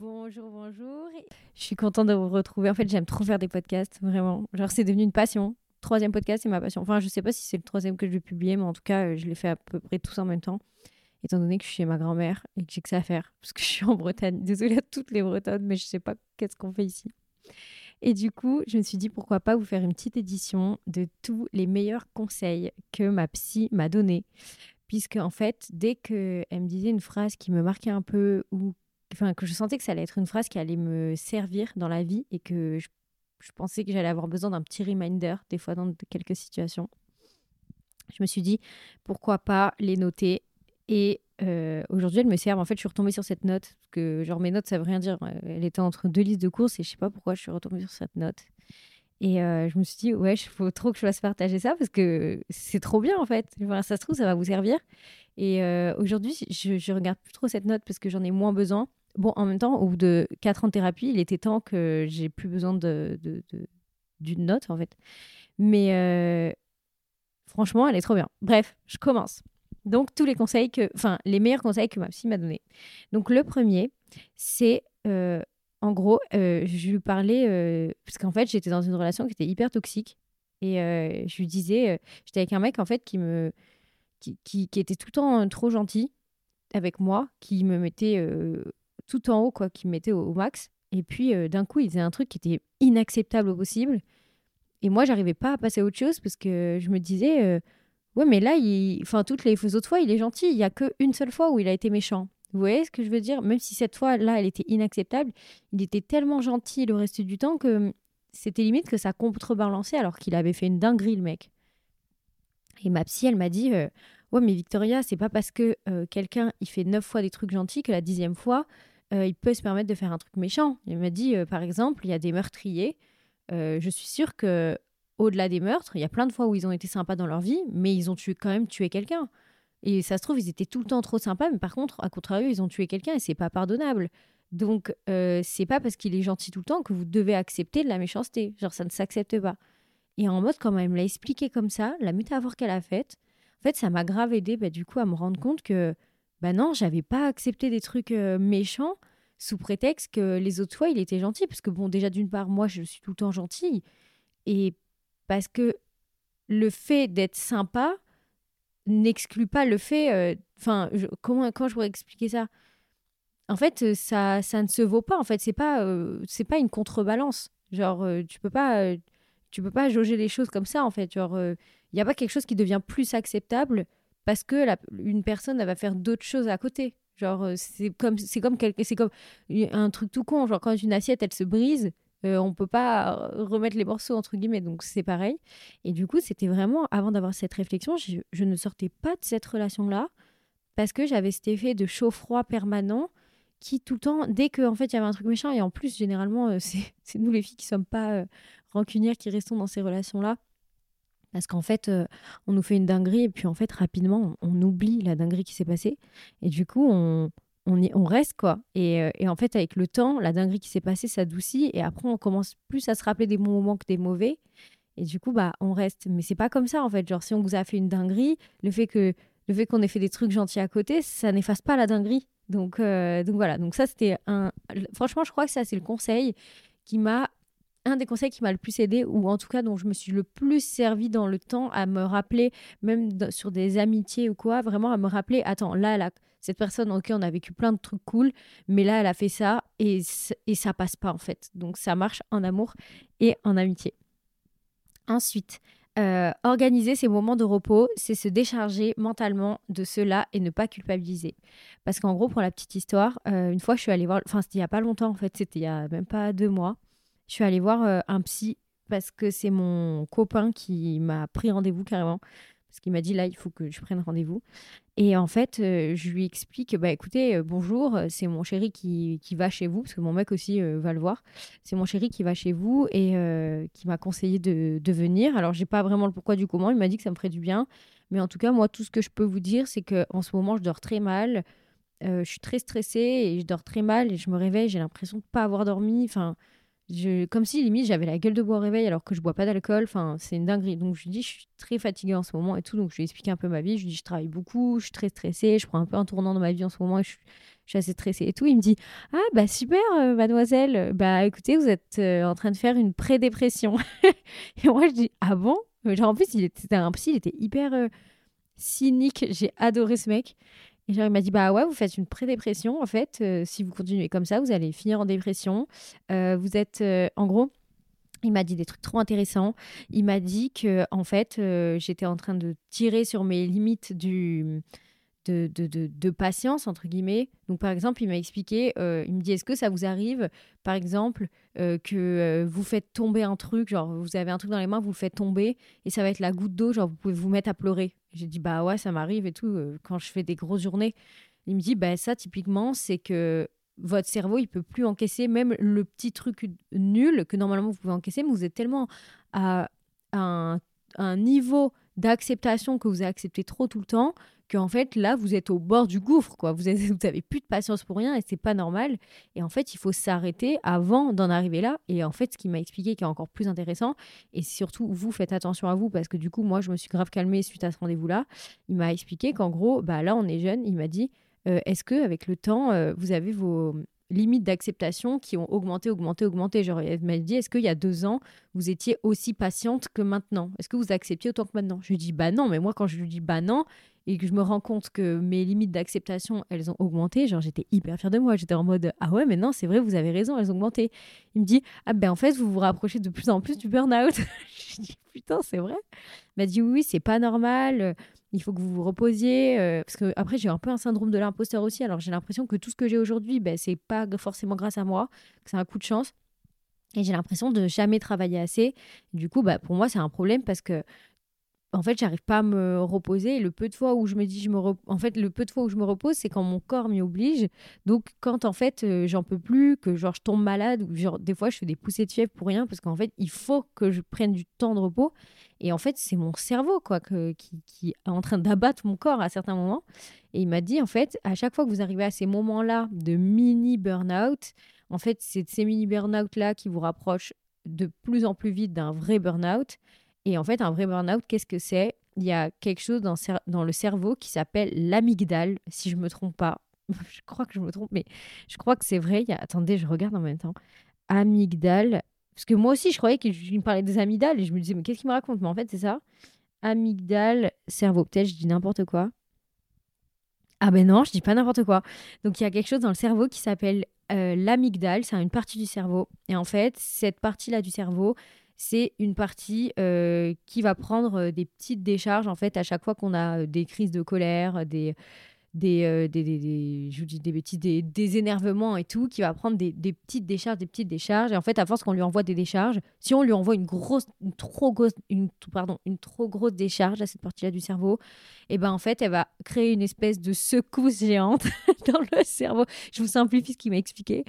Bonjour, bonjour. Je suis contente de vous retrouver. En fait, j'aime trop faire des podcasts, vraiment. Genre, c'est devenu une passion. Troisième podcast, c'est ma passion. Enfin, je sais pas si c'est le troisième que je vais publier, mais en tout cas, euh, je l'ai fait à peu près tous en même temps. Étant donné que je suis chez ma grand-mère et que j'ai que ça à faire, parce que je suis en Bretagne. Désolée à toutes les Bretonnes, mais je sais pas qu'est-ce qu'on fait ici. Et du coup, je me suis dit pourquoi pas vous faire une petite édition de tous les meilleurs conseils que ma psy m'a donnés. Puisque, en fait, dès qu'elle me disait une phrase qui me marquait un peu ou que je sentais que ça allait être une phrase qui allait me servir dans la vie et que je, pensais que j'allais avoir besoin d'un petit reminder, des fois dans quelques situations. Je me suis dit, pourquoi pas les noter Et euh, aujourd'hui, elles me servent. En fait, je suis retombée sur cette note, que genre mes notes, ça veut rien dire. Elle était entre deux listes de courses et je sais pas pourquoi je suis retombée sur cette note. Et euh, je me suis dit, ouais, il faut trop que je fasse partager ça parce que c'est trop bien en fait. Ça se trouve, ça va vous servir. Et euh, aujourd'hui, je, je regarde plus trop cette note parce que j'en ai moins besoin. Bon, en même temps, au bout de 4 ans de thérapie, il était temps que j'ai plus besoin de, d'une note, en fait. Mais euh, franchement, elle est trop bien. Bref, je commence. Donc, tous les conseils que, enfin, les meilleurs conseils que ma psy m'a donnés. Donc, le premier, c'est, euh, en gros, je lui parlais, parce qu'en fait, j'étais dans une relation qui était hyper toxique. Et je lui disais, j'étais avec un mec, en fait, qui me, qui, était tout le temps trop gentil avec moi, qui me mettait tout en haut, quoi, qui me mettait au, max. Et puis, euh, d'un coup, il faisait un truc qui était inacceptable au possible. Et moi, j'arrivais pas à passer à autre chose parce que je me disais, euh, ouais, mais là, il... enfin, toutes les autres fois, il est gentil. Il y a qu'une seule fois où il a été méchant. Vous voyez ce que je veux dire? Même si cette fois-là, elle était inacceptable, il était tellement gentil le reste du temps que c'était limite que ça contrebalançait alors qu'il avait fait une dinguerie, le mec. Et ma psy, elle m'a dit, euh, ouais, mais Victoria, c'est pas parce que quelqu'un, il fait neuf fois des trucs gentils que la dixième fois, euh, il peut se permettre de faire un truc méchant. Il m'a dit, euh, par exemple, il y a des meurtriers. Euh, je suis sûre que au-delà des meurtres, il y a plein de fois où ils ont été sympas dans leur vie, mais ils ont tué, quand même tué quelqu'un. Et ça se trouve, ils étaient tout le temps trop sympas, mais par contre, à contrario, ils ont tué quelqu'un et c'est pas pardonnable. Donc, c'est pas parce qu'il est gentil tout le temps que vous devez accepter de la méchanceté. Genre, ça ne s'accepte pas. Et en mode, quand elle me l'a expliqué comme ça, la métaphore qu'elle a faite, en fait, ça m'a grave aidé bah, du coup à me rendre compte que bah non, j'avais pas accepté des trucs euh, méchants sous prétexte que les autres fois, il était gentil. Parce que, bon, déjà, d'une part, moi, je suis tout le temps gentille. Et parce que le fait d'être sympa n'exclut pas le fait. Euh, enfin, comment, quand je pourrais expliquer ça? En fait, euh, ça, ça ne se vaut pas. En fait, c'est pas, c'est pas une contrebalance. Genre, tu peux pas. Tu peux pas jauger les choses comme ça, en fait. Genre, il n'y a pas quelque chose qui devient plus acceptable parce que une personne elle va faire d'autres choses à côté. Genre euh, c'est comme c'est comme c'est comme un truc tout con. Genre quand une assiette elle se brise, euh, on peut pas remettre les morceaux entre guillemets. Donc c'est pareil. Et du coup c'était vraiment avant d'avoir cette réflexion, je, ne sortais pas de cette relation là parce que j'avais cet effet de chaud-froid permanent qui tout le temps, dès qu'en en fait il y avait un truc méchant, et en plus généralement euh, c'est nous les filles qui sommes pas rancunières qui restons dans ces relations là, parce qu'en fait, euh, on nous fait une dinguerie et puis en fait, rapidement, on, oublie la dinguerie qui s'est passée. Et du coup, on, on, on reste quoi. Et, euh, et, en fait, avec le temps, la dinguerie qui s'est passée s'adoucit et après, on commence plus à se rappeler des bons moments que des mauvais. Et du coup, bah, on reste. Mais c'est pas comme ça en fait. Genre, si on vous a fait une dinguerie, le fait que le fait qu'on ait fait des trucs gentils à côté, ça n'efface pas la dinguerie. Donc, euh, donc voilà. Donc ça, c'était un. Franchement, je crois que ça, c'est le conseil qui m'a un des conseils qui m'a le plus aidé, ou en tout cas dont je me suis le plus servi dans le temps à me rappeler, même sur des amitiés ou quoi, vraiment à me rappeler, attends, là, là cette personne, ok, on a vécu plein de trucs cool, mais là, elle a fait ça et, ça passe pas en fait. Donc ça marche en amour et en amitié. Ensuite, euh, organiser ces moments de repos, c'est se décharger mentalement de cela et ne pas culpabiliser. Parce qu'en gros, pour la petite histoire, euh, une fois, je suis allée voir, enfin, c'était il y a pas longtemps en fait, c'était il y a même pas deux mois je suis allée voir euh, un psy parce que c'est mon copain qui m'a pris rendez-vous carrément. Parce qu'il m'a dit là, il faut que je prenne rendez-vous. Et en fait, euh, je lui explique bah écoutez, euh, bonjour, c'est mon chéri qui, qui, va chez vous, parce que mon mec aussi va le voir. C'est mon chéri qui va chez vous et qui m'a conseillé de, de, venir. Alors, j'ai pas vraiment le pourquoi du comment. Il m'a dit que ça me ferait du bien. Mais en tout cas, moi, tout ce que je peux vous dire, c'est qu'en ce moment, je dors très mal. je suis très stressée et je dors très mal et je me réveille, j'ai l'impression de pas avoir dormi. Enfin, comme si limite j'avais la gueule de bois au réveil alors que je bois pas d'alcool. Enfin, c'est une dinguerie. Donc je lui dis, je suis très fatiguée en ce moment et tout. Donc je lui ai un peu ma vie. Je lui dis, je travaille beaucoup, je suis très stressée, je prends un peu un tournant dans ma vie en ce moment et je, suis assez stressée et tout. Il me dit Ah, bah super, euh, mademoiselle. Bah écoutez, vous êtes euh, en train de faire une pré-dépression. et moi, je dis Ah bon? Genre, en plus, il était un il était hyper euh, cynique. J'ai adoré ce mec. Et genre, il m'a dit Bah ouais, vous faites une pré-dépression. En fait, si vous continuez comme ça, vous allez finir en dépression. vous êtes, en gros, il m'a dit des trucs trop intéressants. Il m'a dit que en fait, j'étais en train de tirer sur mes limites du de, patience, entre guillemets. Donc, par exemple, il m'a expliqué, euh, il me dit, est-ce que ça vous arrive, par exemple, euh, que euh, vous faites tomber un truc, genre, vous avez un truc dans les mains, vous le faites tomber, et ça va être la goutte d'eau, genre, vous pouvez vous mettre à pleurer. J'ai dit, bah ouais, ça m'arrive et tout, quand je fais des grosses journées. Il me dit, bah ça, typiquement, c'est que votre cerveau, il peut plus encaisser même le petit truc nul que normalement vous pouvez encaisser, mais vous êtes tellement à, un, un niveau d'acceptation que vous acceptez trop tout le temps qu'en fait là vous êtes au bord du gouffre quoi. Vous, avez, vous avez plus de patience pour rien et c'est pas normal. Et en fait il faut s'arrêter avant d'en arriver là. Et en fait ce qui m'a expliqué qui est encore plus intéressant et surtout vous faites attention à vous parce que du coup moi je me suis grave calmée suite à ce rendez-vous là il m'a expliqué qu'en gros bah là on est jeune. Il m'a dit euh, est-ce que avec le temps euh, vous avez vos limites d'acceptation qui ont augmenté, augmenté, augmenté. Elle m'a dit, est-ce qu'il y a deux ans, vous étiez aussi patiente que maintenant? Est-ce que vous acceptiez autant que maintenant? Je lui dis, bah non, mais moi, quand je lui dis bah non, et que je me rends compte que mes limites d'acceptation, elles ont augmenté, genre j'étais hyper fière de moi. J'étais en mode ah ouais, mais non, c'est vrai, vous avez raison, elles ont augmenté. Il me dit ah ben en fait, vous vous rapprochez de plus en plus du burn-out. je dis putain, c'est vrai. Il m'a dit oui, c'est pas normal. Il faut que vous vous reposiez. Euh, parce que après, j'ai un peu un syndrome de l'imposteur aussi. Alors j'ai l'impression que tout ce que j'ai aujourd'hui, ben, c'est pas forcément grâce à moi, que c'est un coup de chance. Et j'ai l'impression de jamais travailler assez. Du coup, bah, pour moi, c'est un problème parce que en fait, j'arrive pas à me reposer. le peu de fois où je me dis, je me en fait, le peu de fois où je me repose, c'est quand mon corps m'y oblige. Donc, quand en fait, euh, j'en peux plus, que genre je tombe malade, ou genre des fois je fais des poussées de fièvre pour rien, parce qu'en fait, il faut que je prenne du temps de repos. Et en fait, c'est mon cerveau quoi qui, qui, est en train d'abattre mon corps à certains moments. Et il m'a dit, en fait, à chaque fois que vous arrivez à ces moments-là de mini burn-out, en fait, c'est ces mini burn-out là qui vous rapprochent de plus en plus vite d'un vrai burn-out. Et en fait, un vrai burn-out, qu'est-ce que c'est? Il y a quelque chose dans, le cerveau qui s'appelle l'amygdale, si je me trompe pas. je crois que je me trompe, mais je crois que c'est vrai. Attendez, je regarde en même temps. Amygdale. Parce que moi aussi, je croyais qu'il me parlait des amygdales et je me disais, mais qu'est-ce qu'il me raconte? Mais en fait, c'est ça. Amygdale, cerveau. Peut-être je dis n'importe quoi. Ah ben non, je dis pas n'importe quoi. Donc il y a quelque chose dans le cerveau qui s'appelle euh, l'amygdale, c'est une partie du cerveau. Et en fait, cette partie-là du cerveau, c'est une partie euh, qui va prendre euh, des petites décharges en fait à chaque fois qu'on a euh, des crises de colère, des des, des, des, je vous dis des des, énervements et tout, qui va prendre des, petites décharges, des petites décharges. Et en fait, à force qu'on lui envoie des décharges, si on lui envoie une grosse, une trop grosse, une, pardon, une trop grosse décharge à cette partie-là du cerveau, et ben en fait, elle va créer une espèce de secousse géante dans le cerveau. Je vous simplifie ce qu'il m'a expliqué.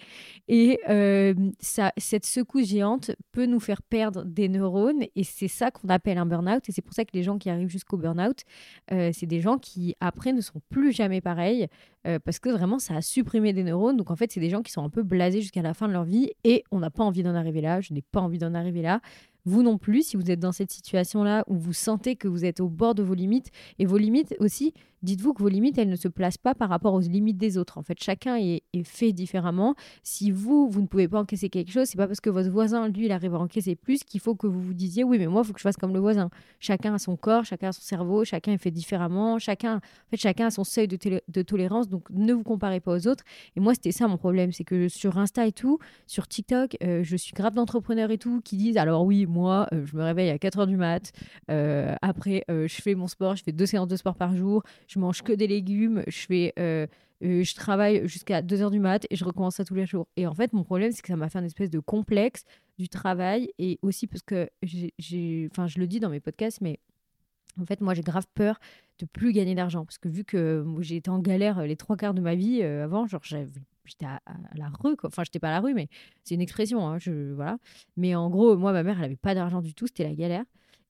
Et euh, ça, cette secousse géante peut nous faire perdre des neurones, et c'est ça qu'on appelle un burn-out. Et c'est pour ça que les gens qui arrivent jusqu'au burn-out, euh, c'est des gens qui après ne sont plus jamais pareils, euh, parce que vraiment ça a supprimé des neurones. Donc en fait, c'est des gens qui sont un peu blasés jusqu'à la fin de leur vie, et on n'a pas envie d'en arriver là. Je n'ai pas envie d'en arriver là. Vous non plus, si vous êtes dans cette situation-là où vous sentez que vous êtes au bord de vos limites, et vos limites aussi, dites-vous que vos limites, elles ne se placent pas par rapport aux limites des autres. En fait, chacun est, fait différemment. Si vous, vous ne pouvez pas encaisser quelque chose, c'est pas parce que votre voisin, lui, il arrive à encaisser plus qu'il faut que vous vous disiez, oui, mais moi, il faut que je fasse comme le voisin. Chacun a son corps, chacun a son cerveau, chacun est fait différemment, chacun, en fait, chacun a son seuil de, tolérance, donc ne vous comparez pas aux autres. Et moi, c'était ça mon problème, c'est que sur Insta et tout, sur TikTok, euh, je suis grave d'entrepreneurs et tout qui disent, alors oui, moi, euh, je me réveille à 4 heures du mat, euh, après, je fais mon sport, je fais deux séances de sport par jour, je mange que des légumes, je fais euh, euh, je travaille jusqu'à 2 heures du mat et je recommence ça tous les jours. Et en fait, mon problème, c'est que ça m'a fait un espèce de complexe du travail et aussi parce que j'ai, enfin, je le dis dans mes podcasts, mais en fait, moi, j'ai grave peur de plus gagner d'argent parce que vu que j'ai été en galère les trois quarts de ma vie euh, avant, genre, j'étais à, la rue, quoi. Enfin, j'étais pas à la rue, mais c'est une expression, hein, je, voilà. Mais en gros, moi, ma mère, elle avait pas d'argent du tout, c'était la galère.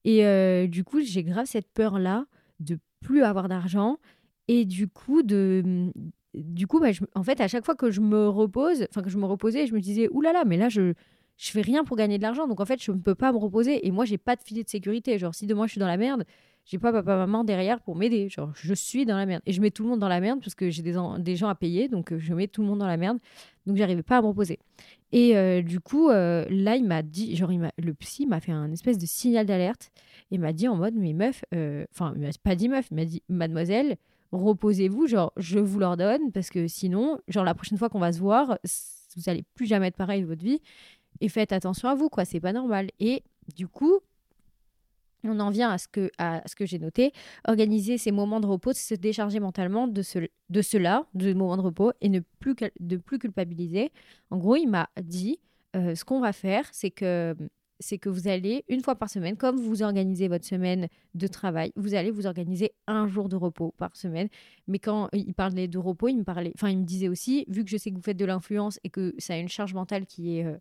Et du coup, j'ai grave cette peur-là de plus avoir d'argent et du coup, de, du coup bah, en fait, à chaque fois que je me repose, enfin que je me reposais, je me disais, oulala, mais là, je je fais rien pour gagner de l'argent. Donc en fait, je ne peux pas me reposer. Et moi, j'ai pas de filet de sécurité. Genre, si demain je suis dans la merde, j'ai pas papa maman derrière pour m'aider. Genre, je suis dans la merde. Et je mets tout le monde dans la merde parce que j'ai des, gens à payer, donc euh, je mets tout le monde dans la merde. Donc, j'arrivais pas à me reposer. Et euh, du coup, euh, là, il m'a dit, genre, le psy m'a fait un espèce de signal d'alerte et m'a dit en mode, mais meuf, enfin, il m'a pas dit meuf, il m'a dit, mademoiselle, reposez-vous, genre, je vous l'ordonne parce que sinon, genre, la prochaine fois qu'on va se voir, vous allez plus jamais être pareil de votre vie et faites attention à vous, quoi, c'est pas normal. Et du coup, on en vient à ce que, j'ai noté, organiser ces moments de repos, se décharger mentalement de, ce, de cela, de moments de repos, et ne plus, de plus culpabiliser. En gros, il m'a dit, euh, ce qu'on va faire, c'est que, vous allez, une fois par semaine, comme vous organisez votre semaine de travail, vous allez vous organiser un jour de repos par semaine. Mais quand il parlait de repos, il me, parlait, enfin, il me disait aussi, vu que je sais que vous faites de l'influence et que ça a une charge mentale qui est... Euh,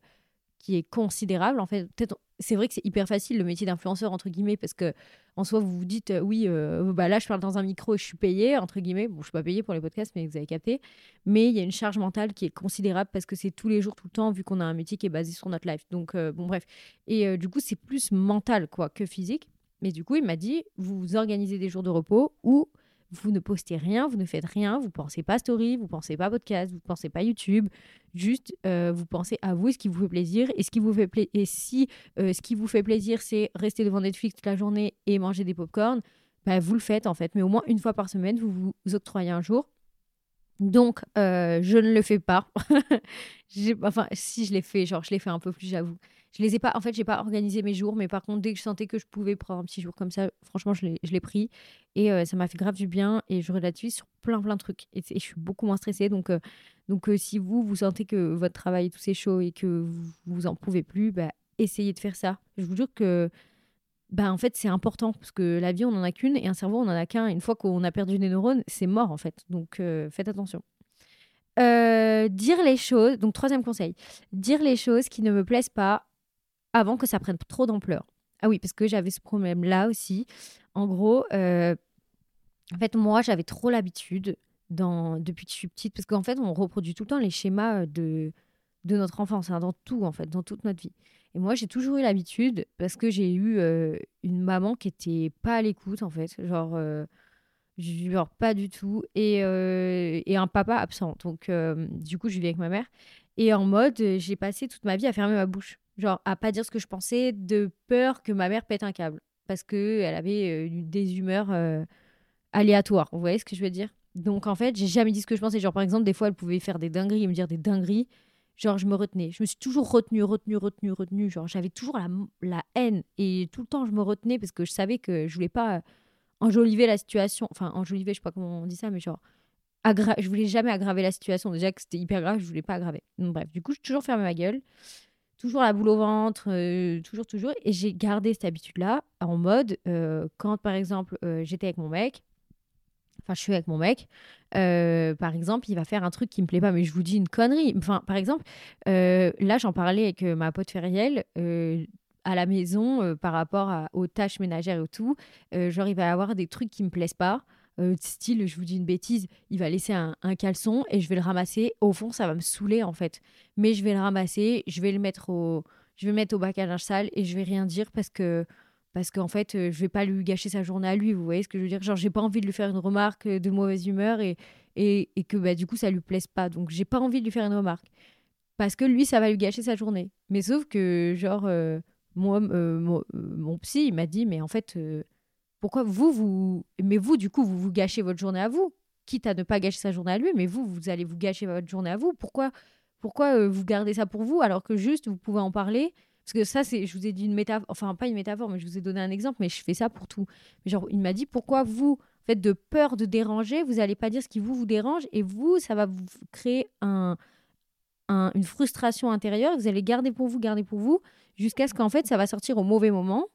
qui est considérable. En fait, peut-être, c'est vrai que c'est hyper facile le métier d'influenceur entre guillemets parce que en soi vous vous dites euh, oui, euh, bah là je parle dans un micro et je suis payé entre guillemets. Bon, je suis pas payé pour les podcasts, mais vous avez capté. Mais il y a une charge mentale qui est considérable parce que c'est tous les jours, tout le temps, vu qu'on a un métier qui est basé sur notre life. Donc euh, bon bref. Et du coup c'est plus mental quoi que physique. Mais du coup il m'a dit vous organisez des jours de repos ou vous ne postez rien, vous ne faites rien, vous pensez pas story, vous pensez pas podcast, vous pensez pas YouTube, juste euh, vous pensez à vous ce qui vous fait plaisir et ce qui vous fait et si euh, ce qui vous fait plaisir c'est rester devant Netflix toute la journée et manger des popcorn, bah, vous le faites en fait, mais au moins une fois par semaine vous vous octroyez un jour. Donc euh, je ne le fais pas. enfin si je l'ai fait, genre je l'ai fait un peu plus j'avoue. Je les ai pas, en fait, j'ai pas organisé mes jours, mais par contre, dès que je sentais que je pouvais prendre un petit jour comme ça, franchement, je l'ai pris et euh, ça m'a fait grave du bien et je relativise sur plein plein de trucs et, je suis beaucoup moins stressée. Donc, euh, donc euh, si vous vous sentez que votre travail tout c'est chaud et que vous, vous en pouvez plus, bah, essayez de faire ça. Je vous jure que bah, en fait, c'est important parce que la vie, on en a qu'une et un cerveau, on en a qu'un. Une fois qu'on a perdu des neurones, c'est mort en fait. Donc, faites attention. dire les choses, donc troisième conseil, dire les choses qui ne me plaisent pas avant que ça prenne trop d'ampleur. Ah oui, parce que j'avais ce problème-là aussi. En gros, euh, en fait, moi, j'avais trop l'habitude, depuis que je suis petite, parce qu'en fait, on reproduit tout le temps les schémas euh, de, notre enfance, hein, dans tout, en fait, dans toute notre vie. Et moi, j'ai toujours eu l'habitude, parce que j'ai eu euh, une maman qui était pas à l'écoute, en fait, genre, pas du tout, et, et un papa absent. Donc, du coup, je vivais avec ma mère. Et en mode, j'ai passé toute ma vie à fermer ma bouche. Genre, à pas dire ce que je pensais, de peur que ma mère pète un câble. Parce qu'elle avait des humeurs aléatoires. Vous voyez ce que je veux dire? Donc, en fait, j'ai jamais dit ce que je pensais. Genre, par exemple, des fois, elle pouvait faire des dingueries et me dire des dingueries. Genre, je me retenais. Je me suis toujours retenue, retenue, retenue, retenue. Genre, j'avais toujours la, la, haine. Et tout le temps, je me retenais parce que je savais que je voulais pas enjoliver la situation. Enfin, enjoliver, je sais pas comment on dit ça, mais genre, je voulais jamais aggraver la situation. Déjà que c'était hyper grave, je voulais pas aggraver. Bref, du coup, j'ai toujours fermé ma gueule toujours la boule au ventre, toujours, toujours. Et j'ai gardé cette habitude-là en mode, quand par exemple j'étais avec mon mec, enfin je suis avec mon mec, par exemple, il va faire un truc qui me plaît pas, mais je vous dis une connerie. Enfin, par exemple, là j'en parlais avec ma pote Feriel à la maison par rapport aux tâches ménagères et tout. genre, il va avoir des trucs qui me plaisent pas. Euh, style, je vous dis une bêtise, il va laisser un, caleçon et je vais le ramasser. Au fond, ça va me saouler en fait. Mais je vais le ramasser, je vais le mettre au, je vais mettre au bac à linge sale et je vais rien dire parce que parce qu'en fait, euh, je vais pas lui gâcher sa journée à lui. Vous voyez ce que je veux dire? Genre, j'ai pas envie de lui faire une remarque de mauvaise humeur et, et, et que bah, du coup, ça lui plaise pas. Donc, j'ai pas envie de lui faire une remarque parce que lui, ça va lui gâcher sa journée. Mais sauf que, genre, euh, moi, mon, mon, psy, il m'a dit, mais en fait, pourquoi vous, vous. Mais vous, du coup, vous vous gâchez votre journée à vous, quitte à ne pas gâcher sa journée à lui, mais vous, vous allez vous gâcher votre journée à vous. Pourquoi, pourquoi euh, vous gardez ça pour vous alors que juste vous pouvez en parler? Parce que ça, c'est, je vous ai dit une métaphore, enfin pas une métaphore, mais je vous ai donné un exemple, mais je fais ça pour tout. Genre, il m'a dit pourquoi vous, faites de peur de déranger, vous n'allez pas dire ce qui vous vous dérange et vous, ça va vous créer un, une frustration intérieure. Vous allez garder pour vous, garder pour vous, jusqu'à ce qu'en fait, ça va sortir au mauvais moment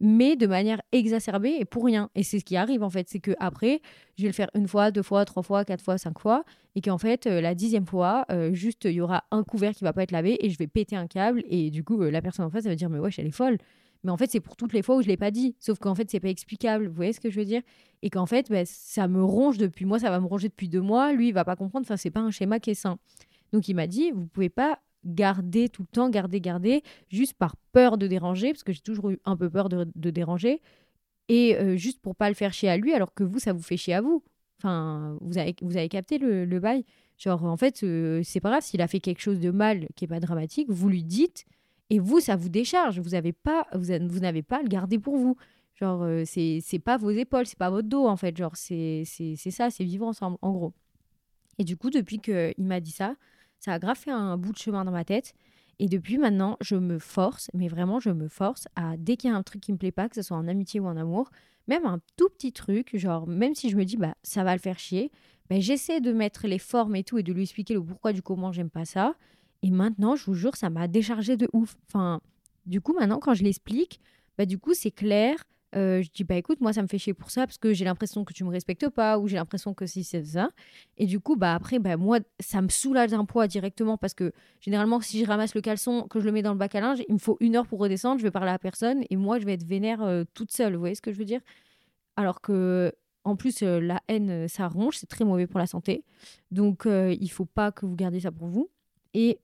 mais de manière exacerbée et pour rien. Et c'est ce qui arrive en fait, c'est que après, je vais le faire une fois, deux fois, trois fois, quatre fois, cinq fois, et qu'en fait, euh, la dixième fois, euh, juste il y aura un couvert qui va pas être lavé et je vais péter un câble et du coup, euh, la personne en face, elle va dire mais wesh, elle est folle. Mais en fait, c'est pour toutes les fois où je l'ai pas dit. Sauf qu'en fait, c'est pas explicable. Vous voyez ce que je veux dire? Et qu'en fait, bah, ça me ronge depuis moi, ça va me ronger depuis deux mois. Lui, il va pas comprendre. Enfin, c'est pas un schéma qui est sain. Donc, il m'a dit, vous pouvez pas garder tout le temps, garder, garder, juste par peur de déranger, parce que j'ai toujours eu un peu peur de, déranger. et euh, juste pour pas le faire chier à lui, alors que vous, ça vous fait chier à vous. Enfin, vous avez, vous avez capté le, le bail. Genre, en fait, euh, c'est pas grave s'il a fait quelque chose de mal qui est pas dramatique, vous lui dites, et vous, ça vous décharge. Vous avez pas, vous, vous n'avez pas à le garder pour vous. Genre, euh, c'est c'est pas vos épaules, c'est pas votre dos, en fait. Genre, c'est c'est- c'est ça, c'est vivre ensemble, en gros. Et du coup, depuis qu'il m'a dit ça, ça a grave fait un bout de chemin dans ma tête. Et depuis maintenant, je me force, mais vraiment, je me force à, dès qu'il y a un truc qui me plaît pas, que ce soit en amitié ou en amour, même un tout petit truc, genre, même si je me dis, bah, ça va le faire chier, bah, j'essaie de mettre les formes et tout et de lui expliquer le pourquoi du comment j'aime pas ça. Et maintenant, je vous jure, ça m'a déchargé de ouf. Enfin, du coup, maintenant, quand je l'explique, bah, du coup, c'est clair. Euh, je dis, bah écoute, moi, ça me fait chier pour ça parce que j'ai l'impression que tu me respectes pas ou j'ai l'impression que si c'est ça. Et du coup, bah après, bah, moi, ça me soulage d'un poids directement parce que généralement, si je ramasse le caleçon, que je le mets dans le bac à linge, il me faut une heure pour redescendre, je vais parler à personne et moi, je vais être vénère euh, toute seule. Vous voyez ce que je veux dire? Alors que, en plus, euh, la haine, ça ronge, c'est très mauvais pour la santé. Donc, il faut pas que vous gardiez ça pour vous. Et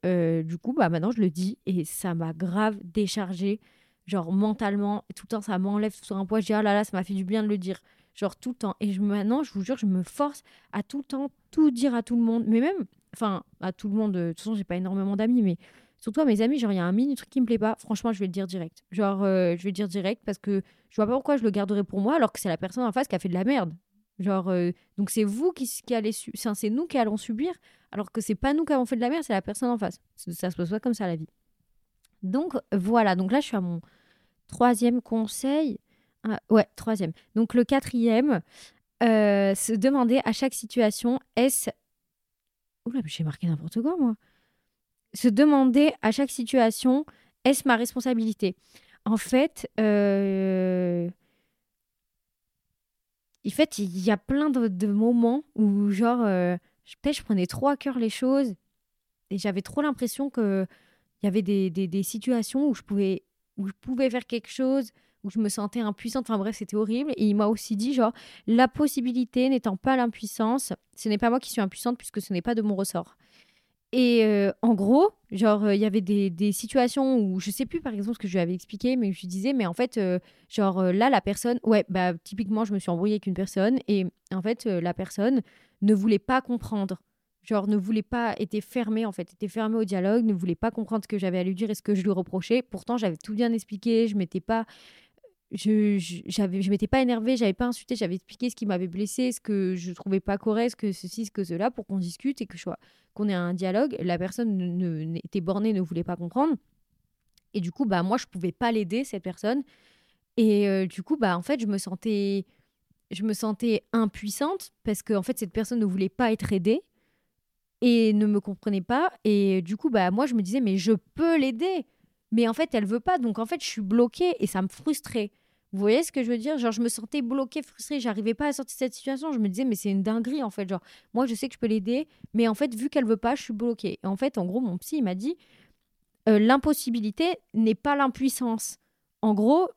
du coup, bah maintenant, je le dis et ça m'a grave déchargé. Genre, mentalement, tout le temps, ça m'enlève sur un poids. Je dis, ah là là, ça m'a fait du bien de le dire. Genre, tout le temps. Et je, maintenant, je vous jure, je me force à tout le temps tout dire à tout le monde. Mais même, enfin, à tout le monde. euh, De toute façon, j'ai pas énormément d'amis, mais surtout à mes amis, genre, il y a un mini truc qui me plaît pas. Franchement, je vais le dire direct. Genre, euh, je vais le dire direct parce que je vois pas pourquoi je le garderais pour moi alors que c'est la personne en face qui a fait de la merde. Genre, euh, donc c'est vous qui, qui allez c'est nous qui allons subir, alors que c'est pas nous qui avons fait de la merde, c'est la personne en face. Ça se passe pas comme ça la vie. Donc voilà, donc là je suis à mon troisième conseil. Ah, ouais, troisième. Donc le quatrième, euh, se demander à chaque situation, est-ce... Oula, j'ai marqué n'importe quoi moi. Se demander à chaque situation, est-ce ma responsabilité? En fait, euh, en fait, il y a plein de, moments où, genre, euh, peut-être je prenais trop à cœur les choses et j'avais trop l'impression que il y avait des, des, situations où je pouvais où je pouvais faire quelque chose où je me sentais impuissante. Enfin bref c'était horrible. Et il m'a aussi dit genre la possibilité n'étant pas l'impuissance ce n'est pas moi qui suis impuissante puisque ce n'est pas de mon ressort et euh, en gros genre euh, il y avait des, des situations où je sais plus par exemple ce que je lui avais expliqué mais je lui disais mais en fait euh, genre là la personne ouais bah typiquement je me suis embrouillée avec une personne et en fait la personne ne voulait pas comprendre genre ne voulait pas, était fermé en fait, était fermé au dialogue, ne voulait pas comprendre ce que j'avais à lui dire et ce que je lui reprochais. Pourtant, j'avais tout bien expliqué, je m'étais pas, je, j'avais, je m'étais pas énervée, j'avais pas insulté, j'avais expliqué ce qui m'avait blessé, ce que je trouvais pas correct, ce que ceci, ce que cela, pour qu'on discute et que je qu'on ait un dialogue. La personne ne, ne- n'était bornée, ne voulait pas comprendre. Et du coup, bah moi, je pouvais pas l'aider cette personne. Et euh, du coup, bah en fait, je me sentais, je me sentais impuissante parce que en fait, cette personne ne voulait pas être aidée et ne me comprenait pas. Et du coup, bah, moi, je me disais, mais je peux l'aider. Mais en fait, elle veut pas. Donc, en fait, je suis bloquée et ça me frustrait. Vous voyez ce que je veux dire? Genre, je me sentais bloquée, frustrée. J'arrivais pas à sortir de cette situation. Je me disais, mais c'est une dinguerie, en fait. Genre, moi, je sais que je peux l'aider. Mais en fait, vu qu'elle veut pas, je suis bloquée. Et en fait, en gros, mon psy, il m'a dit, euh, l'impossibilité n'est pas l'impuissance. En gros,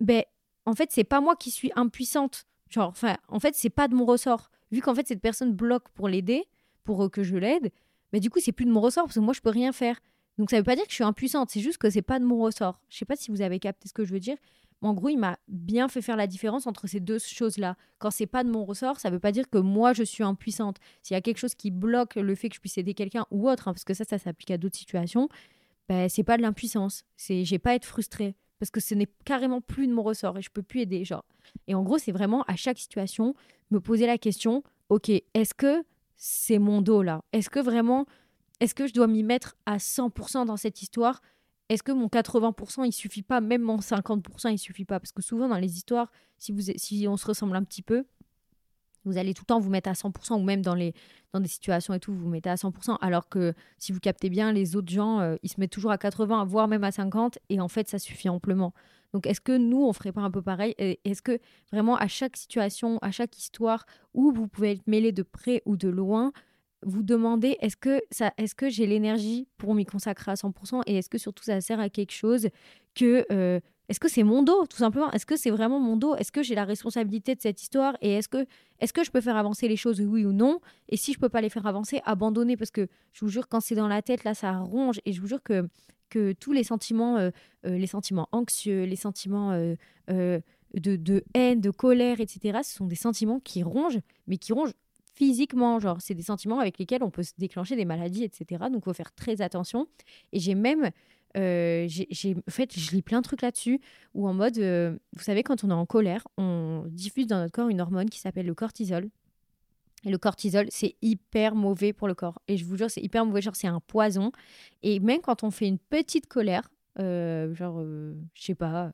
ben, en fait, c'est pas moi qui suis impuissante. Genre, enfin, en fait, c'est pas de mon ressort. Vu qu'en fait, cette personne bloque pour l'aider, pour euh, que je l'aide, mais du coup, c'est plus de mon ressort parce que moi, je peux rien faire. Donc, ça veut pas dire que je suis impuissante, c'est juste que c'est pas de mon ressort. Je sais pas si vous avez capté ce que je veux dire. En gros, il m'a bien fait faire la différence entre ces deux choses-là. Quand c'est pas de mon ressort, ça veut pas dire que moi, je suis impuissante. S'il y a quelque chose qui bloque le fait que je puisse aider quelqu'un ou autre, hein, parce que ça, ça s'applique à d'autres situations, ben, c'est pas de l'impuissance. C'est j'ai pas à être frustrée parce que ce n'est carrément plus de mon ressort et je peux plus aider genre. Et en gros, c'est vraiment à chaque situation me poser la question, OK, est-ce que c'est mon dos là. Est-ce que vraiment est-ce que je dois m'y mettre à 100% dans cette histoire? Est-ce que mon 80% il suffit pas? Même mon 50% il suffit pas? Parce que souvent dans les histoires si vous si on se ressemble un petit peu, vous allez tout le temps vous mettre à 100% ou même dans les dans des situations et tout, vous vous mettez à 100%, alors que si vous captez bien, les autres gens, euh, ils se mettent toujours à 80%, voire même à 50, et en fait, ça suffit amplement. Donc, est-ce que nous, on ferait pas un peu pareil? Est-ce que vraiment, à chaque situation, à chaque histoire où vous pouvez être mêlé de près ou de loin, vous demandez est-ce que, ça, est-ce que j'ai l'énergie pour m'y consacrer à 100% et est-ce que surtout ça sert à quelque chose que... euh, est-ce que c'est mon dos, tout simplement? Est-ce que c'est vraiment mon dos? Est-ce que j'ai la responsabilité de cette histoire? Et est-ce que, est-ce que je peux faire avancer les choses, oui ou non? Et si je peux pas les faire avancer, abandonner? Parce que je vous jure, quand c'est dans la tête, là, ça ronge. Et je vous jure que, que tous les sentiments, euh, euh, les sentiments anxieux, les sentiments euh, de, haine, de colère, etc., ce sont des sentiments qui rongent, mais qui rongent physiquement. Genre, c'est des sentiments avec lesquels on peut se déclencher des maladies, etc. Donc, il faut faire très attention. Et j'ai même j'ai, en fait, je lis plein de trucs là-dessus, où en mode, vous savez, quand on est en colère, on diffuse dans notre corps une hormone qui s'appelle le cortisol. Le cortisol, c'est hyper mauvais pour le corps. Et je vous jure, c'est hyper mauvais, genre c'est un poison. Et même quand on fait une petite colère, euh, genre, je sais pas,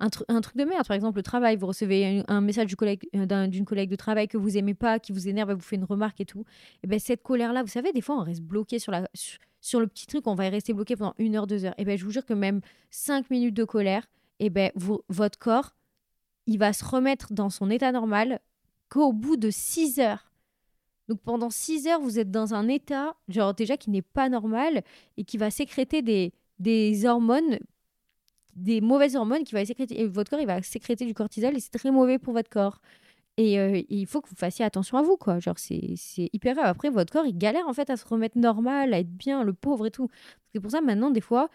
un, truc de merde, par exemple le travail, vous recevez un, message collègue, d'une collègue de travail que vous aimez pas, qui vous énerve, elle vous fait une remarque et tout. Et ben cette colère-là, vous savez, des fois on reste bloqué sur le petit truc, on va y rester bloqué pendant une heure, deux heures. Et eh ben, je vous jure que même cinq minutes de colère, et eh ben, vous, votre corps, il va se remettre dans son état normal qu'au bout de six heures. Donc pendant six heures, vous êtes dans un état, genre déjà qui n'est pas normal et qui va sécréter des, des hormones, des mauvaises hormones qui va sécréter. Et votre corps, il va sécréter du cortisol et c'est très mauvais pour votre corps. Euh, et, il faut que vous fassiez attention à vous, quoi. Genre, c'est hyper grave. Après, votre corps, il galère, en fait, à se remettre normal, à être bien, le pauvre et tout. C'est pour ça, maintenant, des fois,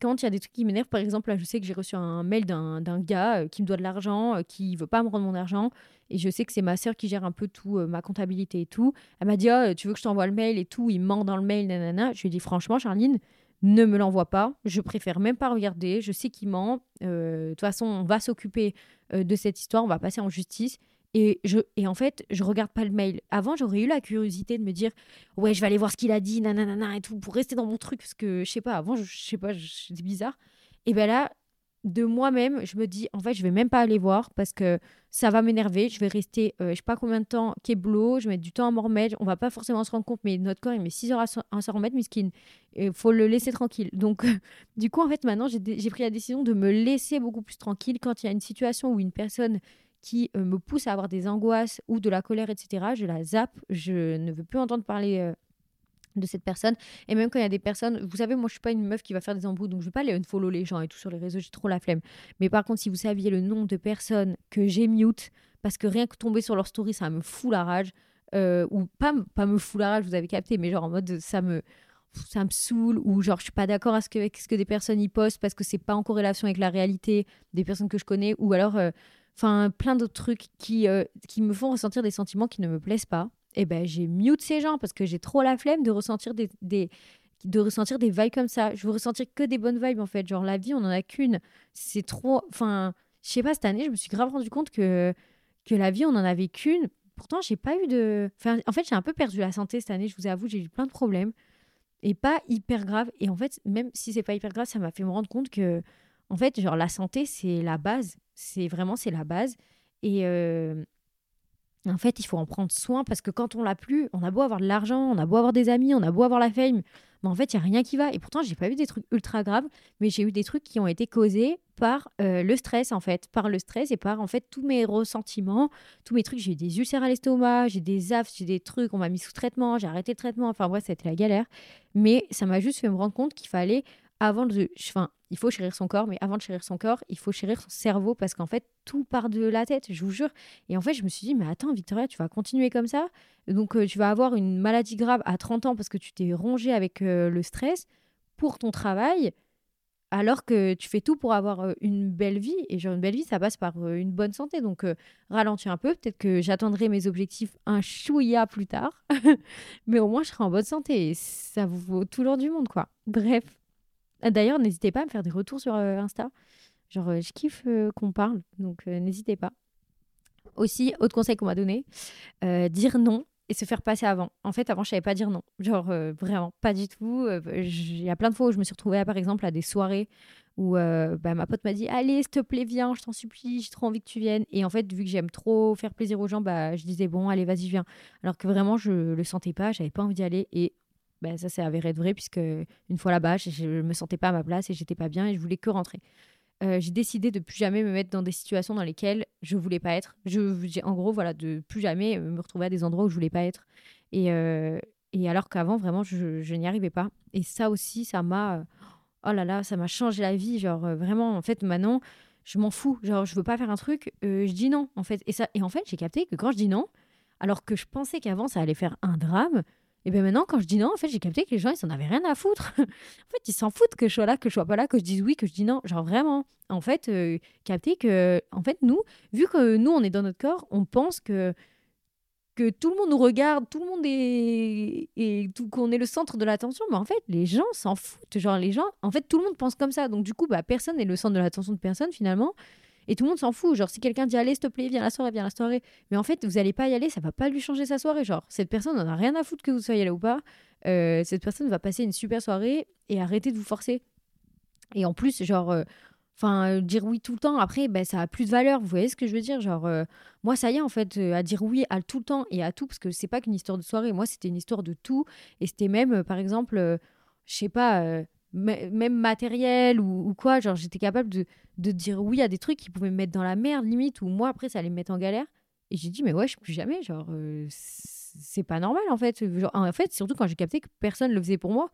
quand il y a des trucs qui m'énervent, par exemple, là, je sais que j'ai reçu un mail d'un gars euh, qui me doit de l'argent, euh, qui veut pas me rendre mon argent, et je sais que c'est ma sœur qui gère un peu tout, ma comptabilité et tout. Elle m'a dit, oh, tu veux que je t'envoie le mail et tout, il ment dans le mail, nanana. Je lui ai dit, franchement, Charline, ne me l'envoie pas. Je préfère même pas regarder. Je sais qu'il ment. De toute façon, on va s'occuper de cette histoire, on va passer en justice. Et, je, et en fait, je regarde pas le mail. Avant, j'aurais eu la curiosité de me dire, ouais, je vais aller voir ce qu'il a dit, nanana, et tout, pour rester dans mon truc, parce que je sais pas, avant, je, je sais pas, c'est bizarre. Et ben là, de moi-même, je me dis, en fait, je vais même pas aller voir parce que ça va m'énerver. Je vais rester, euh, je sais pas combien de temps, keblo, je vais mettre du temps à m'en remettre. On va pas forcément se rendre compte, mais notre corps, il met 6 heures à s'en remettre. Il faut le laisser tranquille. Donc, du coup, en fait, maintenant, j'ai pris la décision de me laisser beaucoup plus tranquille quand il y a une situation où une personne qui euh, me pousse à avoir des angoisses ou de la colère, etc., je la zappe, je ne veux plus entendre parler euh, de cette personne. Et même quand il y a des personnes, vous savez, moi je suis pas une meuf qui va faire des embrouilles, donc je vais pas aller unfollow les gens et tout sur les réseaux, j'ai trop la flemme. Mais par contre, si vous saviez le nombre de personnes que j'ai mute, parce que rien que tomber sur leur story, ça me fout la rage, euh, ou pas, pas me fout la rage, vous avez capté, mais genre en mode ça me ça me saoule ou genre je suis pas d'accord avec ce que des personnes y postent parce que c'est pas en corrélation avec la réalité des personnes que je connais ou alors enfin plein d'autres trucs qui, euh, qui me font ressentir des sentiments qui ne me plaisent pas, et eh ben j'ai mute ces gens parce que j'ai trop la flemme de ressentir des, des, de ressentir des vibes comme ça. Je veux ressentir que des bonnes vibes en fait. Genre la vie, on en a qu'une. C'est trop. Enfin, je sais pas, cette année, je me suis grave rendu compte que, que la vie, on en avait qu'une. Pourtant, j'ai pas eu de. En fait, j'ai un peu perdu la santé cette année, je vous avoue, j'ai eu plein de problèmes. Et pas hyper grave. Et en fait, même si c'est pas hyper grave, ça m'a fait me rendre compte que, en fait, genre la santé, c'est la base. C'est vraiment, c'est la base. Et euh, en fait, il faut en prendre soin parce que quand on l'a plus, on a beau avoir de l'argent, on a beau avoir des amis, on a beau avoir la fame, mais en fait, il n'y a rien qui va. Et pourtant, j'ai pas eu des trucs ultra graves, mais j'ai eu des trucs qui ont été causés par euh, le stress, en fait. Par le stress et par, en fait, tous mes ressentiments, tous mes trucs. J'ai eu des ulcères à l'estomac, j'ai des aftes, j'ai des trucs, on m'a mis sous traitement, j'ai arrêté le traitement. Enfin, bref, ça a été la galère. Mais ça m'a juste fait me rendre compte qu'il fallait avant de. Enfin, il faut chérir son corps, mais avant de chérir son corps, il faut chérir son cerveau parce qu'en fait, tout part de la tête, je vous jure. Et en fait, je me suis dit, mais attends, Victoria, tu vas continuer comme ça? Donc, euh, tu vas avoir une maladie grave à 30 ans parce que tu t'es rongé avec euh, le stress pour ton travail, alors que tu fais tout pour avoir euh, une belle vie. Et genre, une belle vie, ça passe par une bonne santé. Donc, ralentis un peu. Peut-être que j'attendrai mes objectifs un chouïa plus tard. mais au moins, je serai en bonne santé. Et ça vaut tout l'or du monde, quoi. Bref. Ah, d'ailleurs, n'hésitez pas à me faire des retours sur euh, Insta. Genre, euh, je kiffe euh, qu'on parle, donc n'hésitez pas. Aussi, autre conseil qu'on m'a donné, dire non et se faire passer avant. En fait, avant, je savais pas dire non. Genre, vraiment, pas du tout. Il y a plein de fois où je me suis retrouvée, par exemple, à des soirées où bah, ma pote m'a dit Allez, s'il te plaît, viens, je t'en supplie, j'ai trop envie que tu viennes. Et en fait, vu que j'aime trop faire plaisir aux gens, bah, je disais Bon, allez, vas-y, viens. Alors que vraiment, je le sentais pas, j'avais pas envie d'y aller. Et ben, ça s'est avéré de vrai puisque une fois là-bas, je, ne me sentais pas à ma place et j'étais pas bien et je voulais que rentrer. Euh, j'ai décidé de plus jamais me mettre dans des situations dans lesquelles je voulais pas être. Je, en gros, voilà, de plus jamais me retrouver à des endroits où je voulais pas être. Et, euh, et alors qu'avant, vraiment, je, n'y arrivais pas. Et ça aussi, ça m'a, oh là là, ça m'a changé la vie. Genre euh, vraiment, en fait, maintenant, je m'en fous. Genre, je veux pas faire un truc, je dis non, en fait. Et ça, et en fait, j'ai capté que quand je dis non, alors que je pensais qu'avant ça allait faire un drame, Et bien maintenant, quand je dis non, en fait, j'ai capté que les gens, ils s'en avaient rien à foutre. en fait, ils s'en foutent que je sois là, que je sois pas là, que je dise oui, que je dis non. Genre vraiment. En fait, euh, capter que, en fait, nous, vu que nous, on est dans notre corps, on pense que que tout le monde nous regarde, tout le monde est et qu'on est le centre de l'attention, mais en fait les gens s'en foutent. Genre les gens, en fait tout le monde pense comme ça, donc du coup bah personne n'est le centre de l'attention de personne finalement. Et tout le monde s'en fout. Genre, si quelqu'un dit allez, s'il te plaît, viens la soirée, viens la soirée. Mais en fait, vous n'allez pas y aller, ça va pas lui changer sa soirée. Genre, cette personne n'en a rien à foutre que vous soyez là ou pas. Euh, cette personne va passer une super soirée et arrêter de vous forcer. Et en plus, genre, euh, enfin, euh, dire oui tout le temps, après, ben, ça a plus de valeur. Vous voyez ce que je veux dire? Genre, moi, ça y est, en fait, à dire oui à tout le temps et à tout, parce que c'est pas qu'une histoire de soirée. Moi, c'était une histoire de tout. Et c'était même, par exemple, je sais pas même matériel ou, quoi. Genre, j'étais capable de, de, dire oui à des trucs qui pouvaient me mettre dans la merde, limite, ou moi, après, ça allait me mettre en galère. Et j'ai dit, mais ouais, je plus jamais. Genre, euh, c'est pas normal, en fait. En fait, surtout quand j'ai capté que personne le faisait pour moi.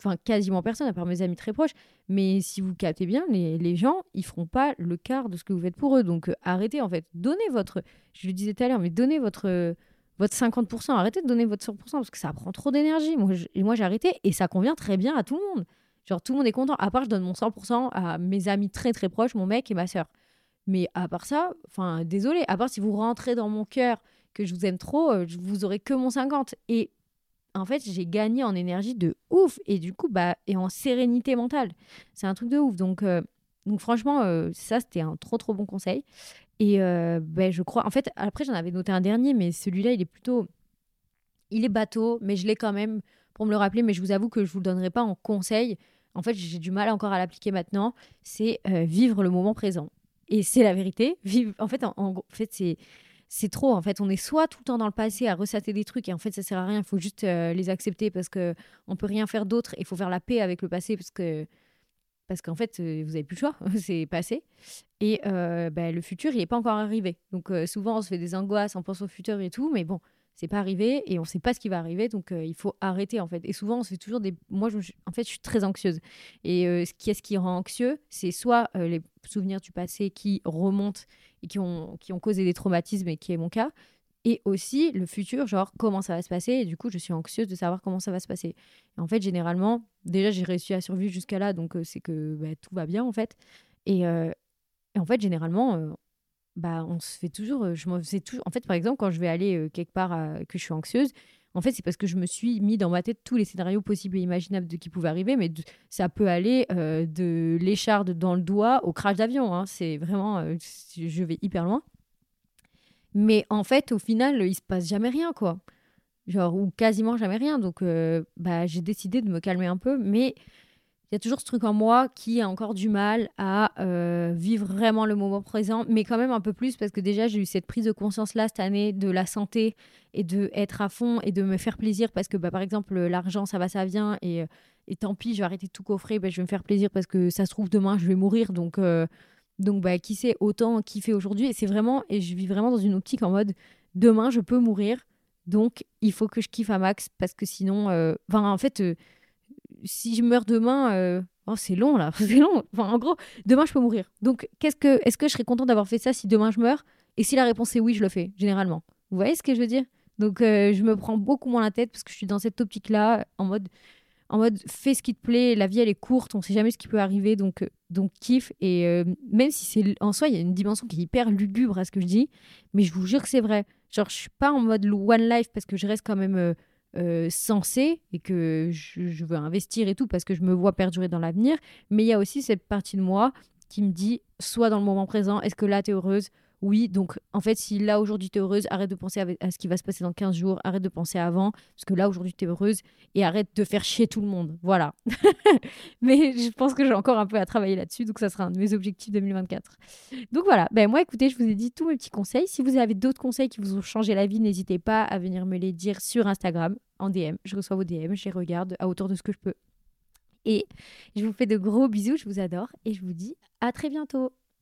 Enfin, quasiment personne, à part mes amis très proches. Mais si vous captez bien, les, les gens, ils feront pas le quart de ce que vous faites pour eux. Donc, euh, arrêtez, en fait. Donnez votre. Je le disais tout à l'heure, mais donnez votre votre 50%, arrêtez de donner votre 100% parce que ça prend trop d'énergie. Moi, moi j'ai arrêté et ça convient très bien à tout le monde. Genre, tout le monde est content. À part, je donne mon 100% à mes amis très très proches, mon mec et ma soeur. Mais à part ça, enfin, désolé, à part si vous rentrez dans mon cœur que je vous aime trop, euh, vous aurez que mon 50. Et en fait, j'ai gagné en énergie de ouf. Et du coup, bah, et en sérénité mentale. C'est un truc de ouf. Donc, euh, donc franchement, euh, ça, c'était un trop trop bon conseil. Et ben, je crois, en fait, après, j'en avais noté un dernier, mais celui-là, il est plutôt. Il est bateau, mais je l'ai quand même pour me le rappeler. Mais je vous avoue que je vous le donnerai pas en conseil en fait, j'ai du mal encore à l'appliquer maintenant, c'est euh, vivre le moment présent. Et c'est la vérité. En fait, en, fait c'est c'est trop en fait. On est soit tout le temps dans le passé à ressater des trucs et en fait ça sert à rien. Il faut juste euh, les accepter parce que on peut rien faire d'autre il faut faire la paix avec le passé parce que parce qu'en fait euh, vous avez plus le choix. C'est passé. Et bah, le futur il est pas encore arrivé. Donc souvent on se fait des angoisses on pense au futur et tout mais bon c'est pas arrivé et on sait pas ce qui va arriver donc euh, il faut arrêter en fait. Et souvent on se fait toujours des moi je, en fait je suis très anxieuse. Et euh, ce qui est ce qui rend anxieux c'est soit euh, les souvenirs du passé qui remontent et qui ont qui ont causé des traumatismes et qui est mon cas et aussi le futur genre comment ça va se passer et du coup je suis anxieuse de savoir comment ça va se passer. Et en fait généralement déjà j'ai réussi à survivre jusqu'à là donc c'est que bah, tout va bien en fait. Et, et en fait généralement bah, on se fait toujours. Euh, je me fais toujours. En fait, par exemple, quand je vais aller euh, quelque part que je suis anxieuse, en fait, c'est parce que je me suis mis dans ma tête tous les scénarios possibles et imaginables de qui pouvaient arriver, mais ça peut aller euh, de l'écharde dans le doigt au crash d'avion. Hein. C'est vraiment, je vais hyper loin. Mais en fait, au final, il se passe jamais rien, quoi. Genre, ou quasiment jamais rien. Donc, bah, j'ai décidé de me calmer un peu, mais il y a toujours ce truc en moi qui a encore du mal à euh, vivre vraiment le moment présent, mais quand même un peu plus parce que déjà j'ai eu cette prise de conscience là cette année de la santé et de être à fond et de me faire plaisir parce que bah, par exemple l'argent ça va ça vient et, et tant pis je vais arrêter de tout coffrer, bah, je vais me faire plaisir parce que ça se trouve demain je vais mourir. Donc euh, bah qui sait autant kiffer aujourd'hui et c'est vraiment et je vis vraiment dans une optique en mode demain je peux mourir donc il faut que je kiffe à max parce que sinon euh, enfin en fait si je meurs demain, euh, oh, c'est long là, c'est long. En gros, demain je peux mourir. Donc, est-ce que je serais content d'avoir fait ça si demain je meurs? Et si la réponse est oui, je le fais, généralement. Vous voyez ce que je veux dire? Donc, euh, je me prends beaucoup moins la tête parce que je suis dans cette optique-là, en mode, en mode, fais ce qui te plaît. La vie elle est courte, on sait jamais ce qui peut arriver, donc, euh, donc kiffe. Et même si c'est en soi, il y a une dimension qui est hyper lugubre à ce que je dis, mais je vous jure que c'est vrai. Genre, je suis pas en mode one life parce que je reste quand même euh, et que je, veux investir et tout parce que je me vois perdurer dans l'avenir. Mais il y a aussi cette partie de moi qui me dit, soit dans le moment présent, est-ce que là, tu es heureuse? Oui, donc en fait, si là aujourd'hui tu es heureuse, arrête de penser à, ce qui va se passer dans 15 jours, arrête de penser avant, parce que là aujourd'hui tu es heureuse, et arrête de faire chier tout le monde. Voilà. Mais je pense que j'ai encore un peu à travailler là-dessus, donc ça sera un de mes objectifs 2024. Donc voilà, ben moi écoutez, je vous ai dit tous mes petits conseils. Si vous avez d'autres conseils qui vous ont changé la vie, n'hésitez pas à venir me les dire sur Instagram, en DM. Je reçois vos DM, je les regarde à hauteur de ce que je peux. Et je vous fais de gros bisous, je vous adore, et je vous dis à très bientôt.